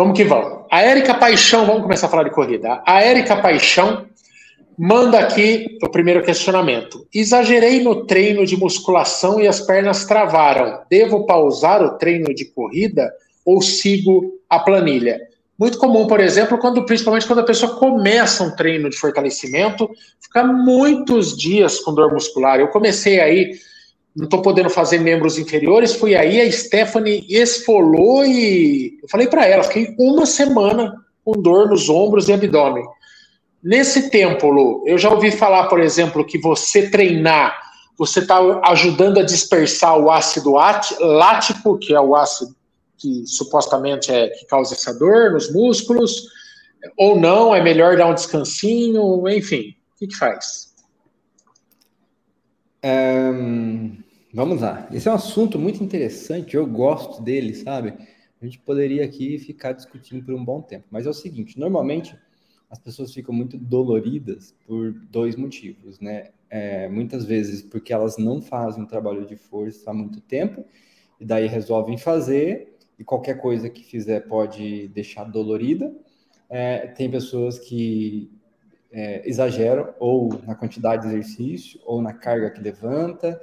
Vamos que vamos. A Érica Paixão, vamos começar a falar de corrida. A Érica Paixão manda aqui o primeiro questionamento. Exagerei no treino de musculação e as pernas travaram. Devo pausar o treino de corrida ou sigo a planilha? Muito comum, por exemplo, quando principalmente quando a pessoa começa um treino de fortalecimento, fica muitos dias com dor muscular. Eu comecei aí não estou podendo fazer membros inferiores, fui aí, a Stephanie esfolou e eu falei para ela, fiquei uma semana com dor nos ombros e abdômen. Nesse tempo, Lu, eu já ouvi falar, por exemplo, que você treinar, você está ajudando a dispersar o ácido lático, que é o ácido que supostamente é que causa essa dor nos músculos, ou não, é melhor dar um descansinho, enfim, o que, que faz? Um, vamos lá. Esse é um assunto muito interessante, eu gosto dele, sabe? A gente poderia aqui ficar discutindo por um bom tempo. Mas é o seguinte: normalmente as pessoas ficam muito doloridas por dois motivos, né? É, muitas vezes porque elas não fazem um trabalho de força há muito tempo, e daí resolvem fazer, e qualquer coisa que fizer pode deixar dolorida. É, tem pessoas que é, exageram ou na quantidade de exercício ou na carga que levanta.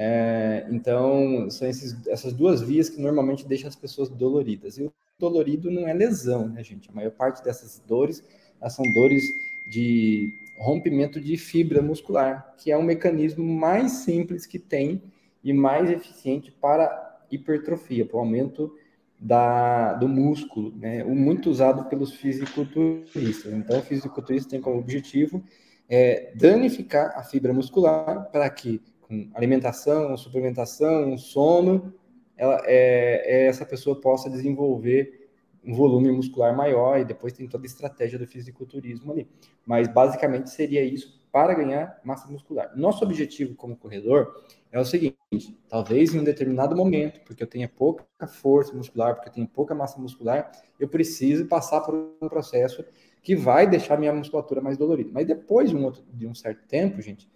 É, então, são esses, essas duas vias que normalmente deixam as pessoas doloridas. E o dolorido não é lesão, né, gente? A maior parte dessas dores são dores de rompimento de fibra muscular, que é um mecanismo mais simples que tem e mais eficiente para hipertrofia, para o aumento da, do músculo, né? muito usado pelos fisiculturistas. Então, o fisiculturista tem como objetivo é, danificar a fibra muscular para que, com alimentação, suplementação, sono, ela, é, é, essa pessoa possa desenvolver um volume muscular maior e depois tem toda a estratégia do fisiculturismo ali. Mas, basicamente, seria isso para ganhar massa muscular. Nosso objetivo como corredor é o seguinte: talvez em um determinado momento, porque eu tenha pouca força muscular, porque eu tenho pouca massa muscular, eu preciso passar por um processo que vai deixar minha musculatura mais dolorida. Mas depois de um, outro, de um certo tempo, gente,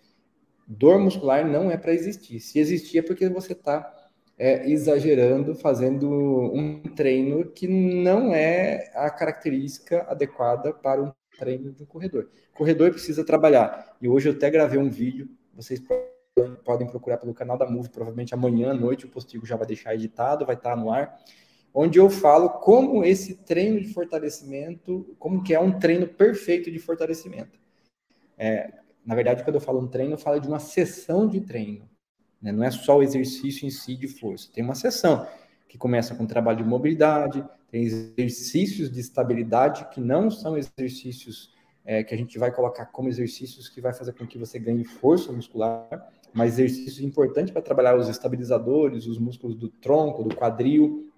dor muscular não é para existir. Se existir é porque você está é, exagerando, fazendo um treino que não é a característica adequada para um treino de um corredor. O corredor precisa trabalhar. E hoje eu até gravei um vídeo, vocês podem procurar pelo canal da Move, provavelmente amanhã à noite o postigo já vai deixar editado, vai estar no ar, onde eu falo como esse treino de fortalecimento, como que é um treino perfeito de fortalecimento. É, na verdade, quando eu falo um treino, eu falo de uma sessão de treino. Né? Não é só o exercício em si de força. Tem uma sessão que começa com trabalho de mobilidade, tem exercícios de estabilidade que não são exercícios é, que a gente vai colocar como exercícios que vai fazer com que você ganhe força muscular mas exercícios importantes para trabalhar os estabilizadores, os músculos do tronco, do quadril,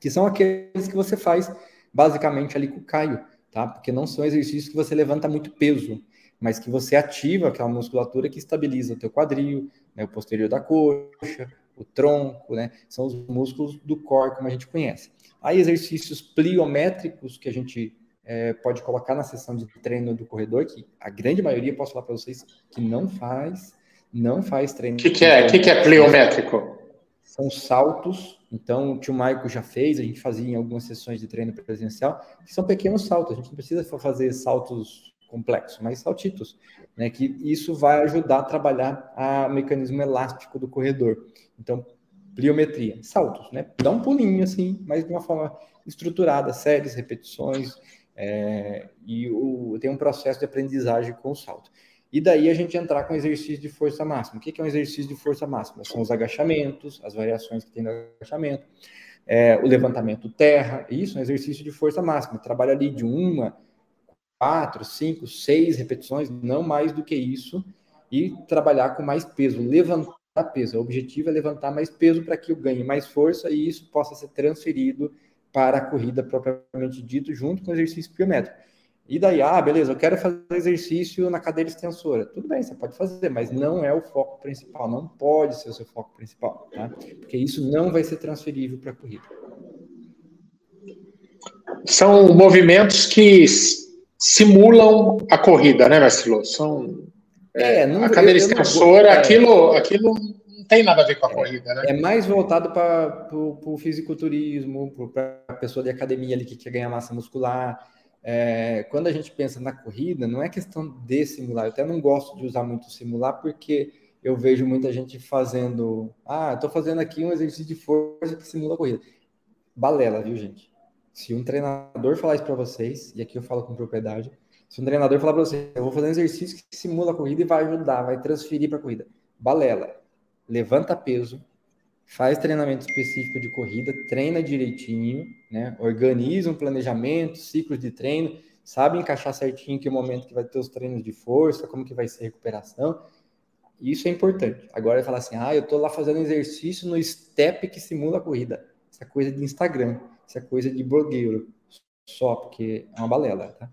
que são aqueles que você faz basicamente ali com o Caio, tá? Porque não são exercícios que você levanta muito peso, mas que você ativa aquela musculatura que estabiliza o teu quadril, né, o posterior da coxa, o tronco, né? São os músculos do core, como a gente conhece. Há exercícios pliométricos que a gente é, pode colocar na sessão de treino do corredor, que a grande maioria, posso falar para vocês, que não faz, não faz treino. O que, que, é? Que, que é pliométrico? São saltos. Então, o tio Maico já fez, a gente fazia em algumas sessões de treino presencial, que são pequenos saltos. A gente não precisa fazer saltos complexos, mas saltitos, né? Que isso vai ajudar a trabalhar o mecanismo elástico do corredor. Então, pliometria, saltos, né? Dá um pulinho assim, mas de uma forma estruturada, séries, repetições, é, e o, tem um processo de aprendizagem com o salto. E daí a gente entrar com exercício de força máxima. O que é um exercício de força máxima? São os agachamentos, as variações que tem no agachamento, é, o levantamento terra, isso é um exercício de força máxima. Trabalha ali de uma, quatro, cinco, seis repetições, não mais do que isso, e trabalhar com mais peso, levantar peso. O objetivo é levantar mais peso para que eu ganhe mais força e isso possa ser transferido para a corrida propriamente dito, junto com o exercício biométrico. E daí, ah, beleza, eu quero fazer exercício na cadeira extensora. Tudo bem, você pode fazer, mas não é o foco principal, não pode ser o seu foco principal, tá? Porque isso não vai ser transferível para a corrida. São movimentos que simulam a corrida, né, Marcelo? São é, não, a cadeira eu, extensora, eu aquilo, é, aquilo não tem nada a ver com a é, corrida, né? É mais voltado para o fisiculturismo, para pessoa de academia ali que quer ganhar massa muscular. É, quando a gente pensa na corrida, não é questão de simular. Eu até não gosto de usar muito simular, porque eu vejo muita gente fazendo. Ah, estou fazendo aqui um exercício de força que simula a corrida. Balela, viu, gente? Se um treinador falar isso para vocês, e aqui eu falo com propriedade, se um treinador falar para vocês, eu vou fazer um exercício que simula a corrida e vai ajudar, vai transferir para a corrida. Balela. Levanta peso, faz treinamento específico de corrida, treina direitinho, né? Organiza um planejamento, ciclos de treino, sabe encaixar certinho que o momento que vai ter os treinos de força, como que vai ser a recuperação. Isso é importante. Agora falar assim, ah, eu tô lá fazendo exercício no step que simula a corrida. É coisa de Instagram, isso é coisa de blogueiro, só porque é uma balela, tá?